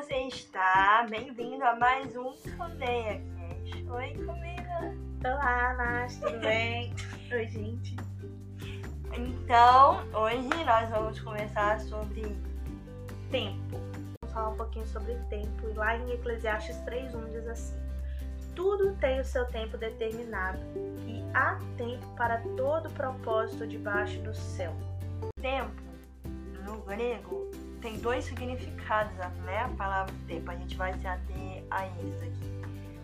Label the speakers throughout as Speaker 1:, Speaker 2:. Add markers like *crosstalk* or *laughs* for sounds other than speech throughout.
Speaker 1: você está? Bem-vindo a mais um Colmeia Cash. Oi, Colmeia.
Speaker 2: Olá, Nath, tudo bem? *laughs* Oi, gente.
Speaker 1: Então, hoje nós vamos conversar sobre
Speaker 2: tempo. Vamos falar um pouquinho sobre tempo. E lá em Eclesiastes 3.1 diz assim: Tudo tem o seu tempo determinado, e há tempo para todo propósito debaixo do céu.
Speaker 1: Tempo, no grego, tem dois significados, né? A palavra tempo. A gente vai se ater a eles aqui.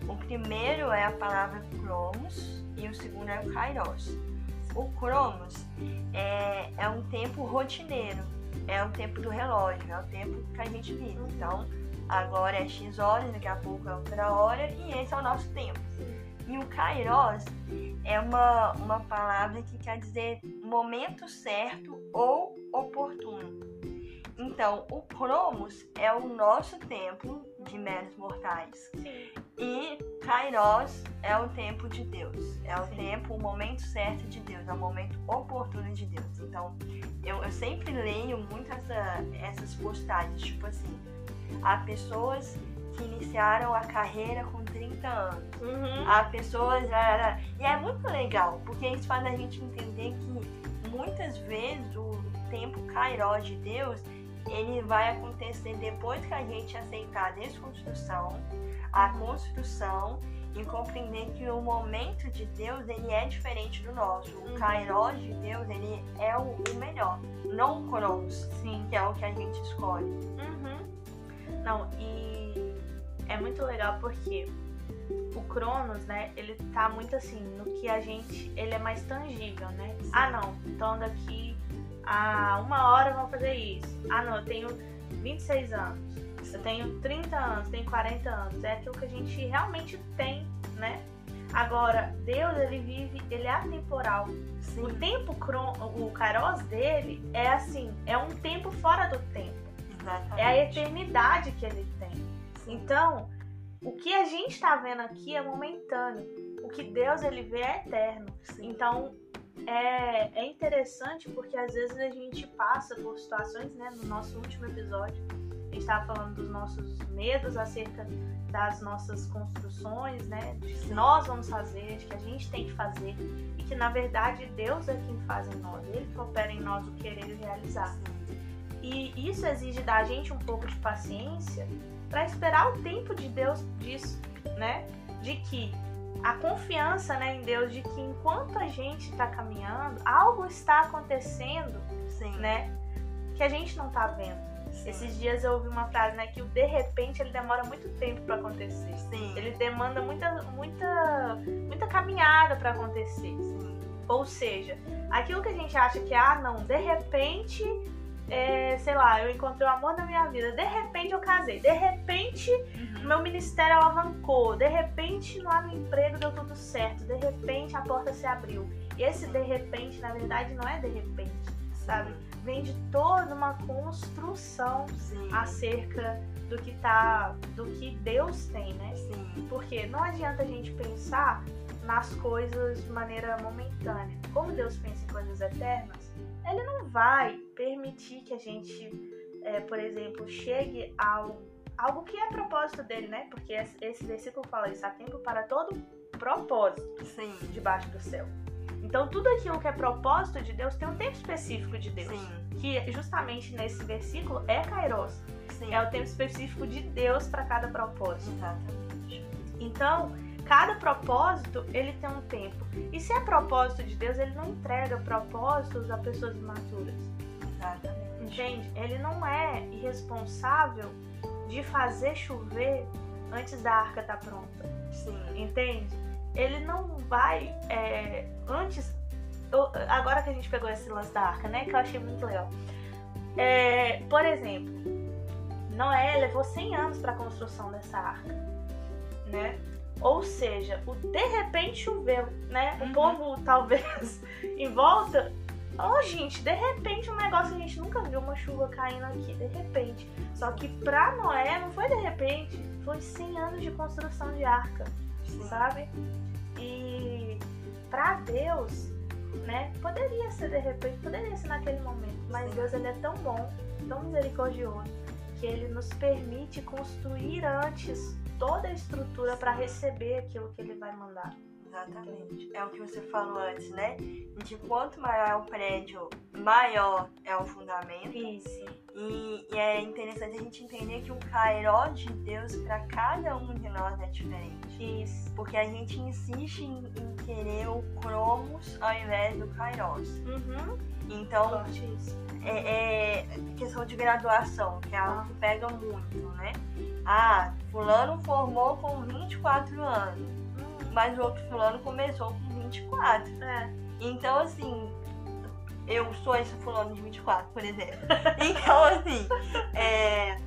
Speaker 1: O primeiro é a palavra cromos e o segundo é o kairos. O cromos é, é um tempo rotineiro, é o tempo do relógio, é o tempo que a gente vive. Então, agora é X horas, daqui a pouco é outra hora, e esse é o nosso tempo. E o kairos é uma, uma palavra que quer dizer momento certo ou oportuno. Então, o Cromos é o nosso tempo de meros mortais.
Speaker 2: Sim.
Speaker 1: E Kairos é o tempo de Deus. É o Sim. tempo, o momento certo de Deus, é o momento oportuno de Deus. Então, eu, eu sempre leio muito essa, essas postagens, tipo assim, há pessoas que iniciaram a carreira com 30 anos.
Speaker 2: Uhum.
Speaker 1: Há pessoas. E é muito legal, porque isso faz a gente entender que muitas vezes o tempo Kairos de Deus ele vai acontecer depois que a gente aceitar a desconstrução, a construção e compreender que o momento de Deus ele é diferente do nosso. O uhum. Kairos de Deus ele é o, o melhor, não o Cronos,
Speaker 2: Sim.
Speaker 1: que é o que a gente escolhe.
Speaker 2: Uhum. Não, e é muito legal porque o Cronos, né, ele tá muito assim, no que a gente, ele é mais tangível, né? Sim. Ah, não, então daqui a uma hora vamos fazer isso. Ah, não, eu tenho 26 anos, eu tenho 30 anos, tenho 40 anos. É aquilo que a gente realmente tem, né? Agora, Deus, ele vive, ele é atemporal. Sim. O tempo, o kairos dele é assim, é um tempo fora do tempo.
Speaker 1: Exatamente.
Speaker 2: É a eternidade que ele tem. Sim. Então, o que a gente está vendo aqui é momentâneo. O que Deus ele vê é eterno.
Speaker 1: Sim.
Speaker 2: Então, é, é interessante porque às vezes a gente passa por situações, né? No nosso último episódio, a gente estava falando dos nossos medos acerca das nossas construções, né? De que nós vamos fazer, de que a gente tem que fazer e que na verdade Deus é quem faz em nós, Ele que opera em nós o querer e realizar. E isso exige da gente um pouco de paciência para esperar o tempo de Deus disso, né? De que a confiança né, em Deus de que enquanto a gente está caminhando, algo está acontecendo,
Speaker 1: Sim.
Speaker 2: né? Que a gente não está vendo.
Speaker 1: Sim.
Speaker 2: Esses dias eu ouvi uma frase, né, que o de repente ele demora muito tempo para acontecer.
Speaker 1: Sim.
Speaker 2: Ele demanda muita, muita, muita caminhada para acontecer. Ou seja, aquilo que a gente acha que ah, não, de repente é, sei lá, eu encontrei o amor da minha vida, de repente eu casei, de repente
Speaker 1: Uhum.
Speaker 2: meu ministério alavancou, de repente lá no emprego deu tudo certo, de repente a porta se abriu. E esse de repente, na verdade, não é de repente, sabe? Vem de toda uma construção
Speaker 1: Sim.
Speaker 2: acerca do que tá, do que Deus tem, né?
Speaker 1: Sim.
Speaker 2: Porque não adianta a gente pensar nas coisas de maneira momentânea. Como Deus pensa em coisas eternas, ele não vai permitir que a gente, é, por exemplo, chegue ao algo que é propósito dele, né? Porque esse versículo fala isso, há tempo para todo propósito
Speaker 1: Sim.
Speaker 2: debaixo do céu. Então tudo aquilo que é propósito de Deus tem um tempo específico de Deus.
Speaker 1: Sim.
Speaker 2: Que justamente nesse versículo é Kairos.
Speaker 1: Sim.
Speaker 2: É o tempo específico de Deus para cada propósito.
Speaker 1: Exatamente.
Speaker 2: Então, cada propósito ele tem um tempo. E se é propósito de Deus, ele não entrega propósitos a pessoas imaturas.
Speaker 1: Exatamente.
Speaker 2: Entende? Ele não é irresponsável de fazer chover antes da arca estar pronta.
Speaker 1: Sim.
Speaker 2: Entende? Ele não vai é, antes. eu- agora que a gente pegou esse lance da arca, né? Que eu achei muito legal. É, por exemplo, Noé levou 100 anos para a construção dessa arca, né? Ou seja, o de repente choveu, né? O
Speaker 1: Uhum.
Speaker 2: povo *laughs* talvez em volta. Oh, gente, de repente um negócio que a gente nunca viu uma chuva caindo aqui, de repente. Só que pra Noé não foi de repente, foi 100 anos de construção de arca,
Speaker 1: Sim.
Speaker 2: sabe? E pra Deus, né? Poderia ser de repente, poderia ser naquele momento, mas. Deus ele é tão bom, tão misericordioso, porque ele nos permite construir antes toda a estrutura para receber aquilo que ele vai mandar.
Speaker 1: Exatamente. É o que você falou antes, né? De quanto maior é o prédio, maior é o fundamento.
Speaker 2: Isso.
Speaker 1: E, e é interessante a gente entender que o Cairó de Deus para cada um de nós é diferente.
Speaker 2: Isso.
Speaker 1: Porque a gente insiste em, em querer o Cromos ao invés do Kairos.
Speaker 2: Uhum.
Speaker 1: Então. É, é questão de graduação, que é algo que pega muito, né? Ah, fulano formou com 24 anos, mas o outro fulano começou com 24.
Speaker 2: é.
Speaker 1: Então, assim, eu sou esse fulano de 24, por exemplo. *laughs* Então, assim, é,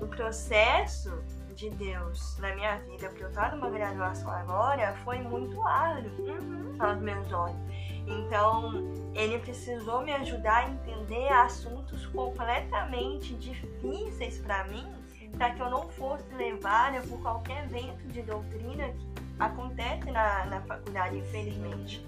Speaker 1: o processo de Deus na minha vida, porque eu tô numa graduação agora, foi muito árduo
Speaker 2: Uhum.
Speaker 1: aos meus olhos. Então, ele precisou me ajudar a entender assuntos completamente difíceis para mim, para que eu não fosse levada por qualquer vento de doutrina que acontece na, na faculdade, infelizmente.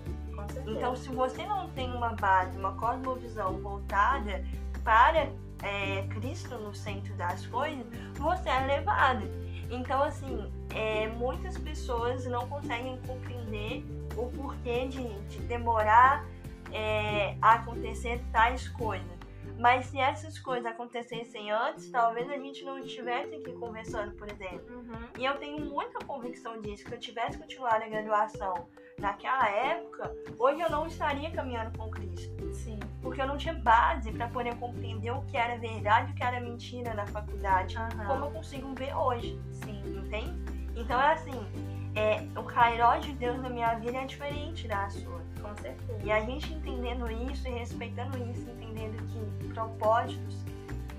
Speaker 1: Então, se você não tem uma base, uma cosmovisão voltada para é, Cristo no centro das coisas, você é levado. Então, assim, é, muitas pessoas não conseguem compreender o porquê de, de demorar é, a acontecer tais coisas. Mas se essas coisas acontecessem antes, talvez a gente não estivesse aqui conversando, por exemplo.
Speaker 2: Uhum.
Speaker 1: E eu tenho muita convicção disso, que eu tivesse continuado a graduação naquela época, hoje eu não estaria caminhando com Cristo.
Speaker 2: Sim.
Speaker 1: Porque eu não tinha base para poder compreender o que era verdade e o que era mentira na faculdade,
Speaker 2: Aham.
Speaker 1: como eu consigo ver hoje,
Speaker 2: Sim.
Speaker 1: entende? Então é assim, é, o Cairó de Deus na minha vida é diferente da sua.
Speaker 2: Com certeza.
Speaker 1: E a gente entendendo isso e respeitando isso, entendendo que propósitos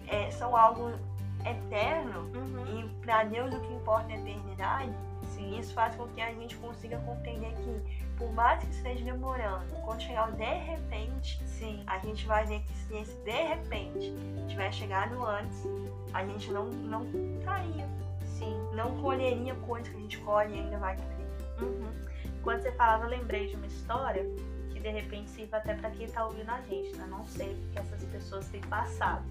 Speaker 1: é, são algo eterno
Speaker 2: Uhum.
Speaker 1: e para Deus o que importa é a eternidade,
Speaker 2: Sim.
Speaker 1: isso faz com que a gente consiga compreender que, por mais que esteja demorando, quando chegar o de repente,
Speaker 2: Sim.
Speaker 1: a gente vai ver que se esse de repente tiver chegado antes, a gente não, não traria,
Speaker 2: Sim.
Speaker 1: não colheria coisas que a gente colhe e ainda vai colher.
Speaker 2: Uhum. Quando você falava, eu lembrei de uma história que de repente sirva até para quem tá ouvindo a gente, né? Não sei o que essas pessoas têm passado.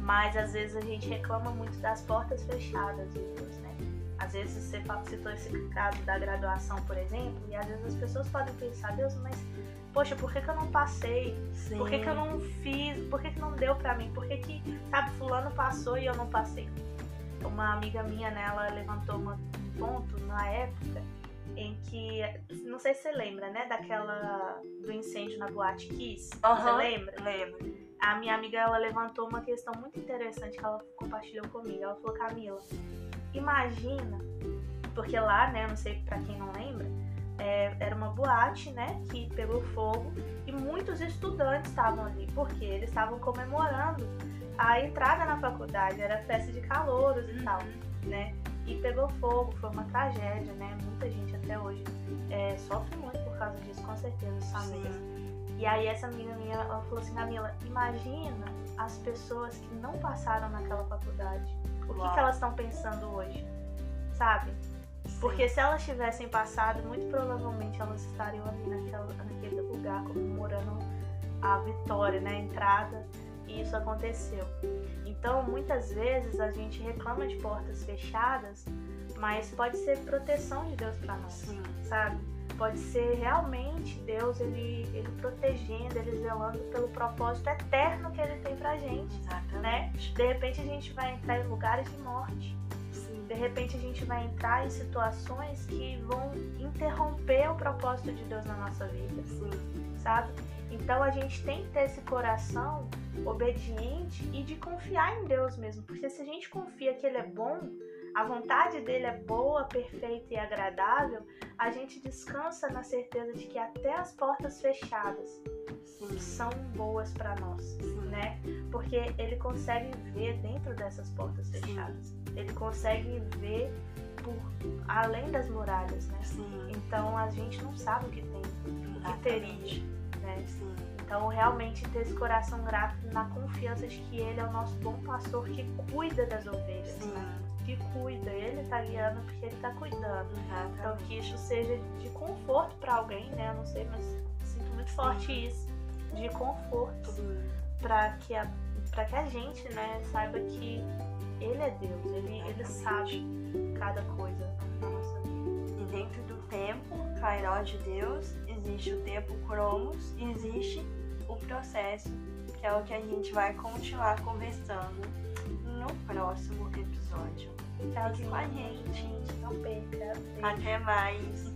Speaker 2: Mas às vezes a gente reclama muito das portas fechadas Deus, né? Às vezes você citou esse caso da graduação, por exemplo, e às vezes as pessoas podem pensar, Deus, mas poxa, por que, que eu não passei?
Speaker 1: Sim.
Speaker 2: Por que, que eu não fiz? Por que, que não deu pra mim? Por que, que, sabe, fulano passou e eu não passei? Uma amiga minha, né, ela levantou um ponto na época em que, não sei se você lembra, né, daquela, do incêndio na Boate Kiss, você
Speaker 1: Aham.
Speaker 2: lembra?
Speaker 1: Lembro.
Speaker 2: A minha amiga, ela levantou uma questão muito interessante que ela compartilhou comigo. Ela falou, Camila, imagina, porque lá, né, não sei pra quem não lembra, é, era uma boate, né, que pegou fogo e muitos estudantes estavam ali, porque eles estavam comemorando a entrada na faculdade, era festa de calouros e tal, né, e pegou fogo, foi uma tragédia, né, muita gente até hoje é, sofre muito por causa disso, com certeza, as famílias. E aí essa amiga minha, ela falou assim, Camila, imagina as pessoas que não passaram naquela faculdade. O que, que elas estão pensando hoje? Sabe? Porque se elas tivessem passado, muito provavelmente elas estariam ali naquela, naquele lugar comemorando a vitória, né? A entrada. Isso aconteceu. Então, muitas vezes a gente reclama de portas fechadas, mas pode ser proteção de Deus para nós
Speaker 1: Sim.
Speaker 2: sabe? Pode ser realmente Deus ele, ele protegendo, ele zelando pelo propósito eterno que ele tem pra gente, né?
Speaker 1: Exatamente.
Speaker 2: De repente a gente vai entrar em lugares de morte.
Speaker 1: Sim.
Speaker 2: De repente a gente vai entrar em situações que vão interromper o propósito de Deus na nossa vida,
Speaker 1: Sim.
Speaker 2: sabe? Então a gente tem que ter esse coração obediente e de confiar em Deus mesmo, porque se a gente confia que ele é bom, a vontade dele é boa, perfeita e agradável, a gente descansa na certeza de que até as portas fechadas
Speaker 1: Sim.
Speaker 2: são boas para nós,
Speaker 1: Sim.
Speaker 2: né? Porque ele consegue ver dentro dessas portas
Speaker 1: Sim.
Speaker 2: fechadas. Ele consegue ver por além das muralhas, né?
Speaker 1: Sim.
Speaker 2: Então a gente não sabe o que tem, o que teria, né? Então, realmente ter esse coração grato na confiança de que Ele é o nosso bom pastor que cuida das ovelhas, né? Que cuida, Ele tá guiando porque Ele tá cuidando. Então,
Speaker 1: Exatamente.
Speaker 2: que isso seja de conforto para alguém, né? Eu não sei, mas sinto muito forte isso. de conforto para que a para que a gente, né, saiba que ele é Deus, ele, ele sabe cada coisa na nossa vida.
Speaker 1: E dentro do tempo, Kairos de Deus, existe o tempo Cromos e existe o processo, que é o que a gente vai continuar conversando no próximo episódio. Fique com a gente.
Speaker 2: Não perca.
Speaker 1: Até mais.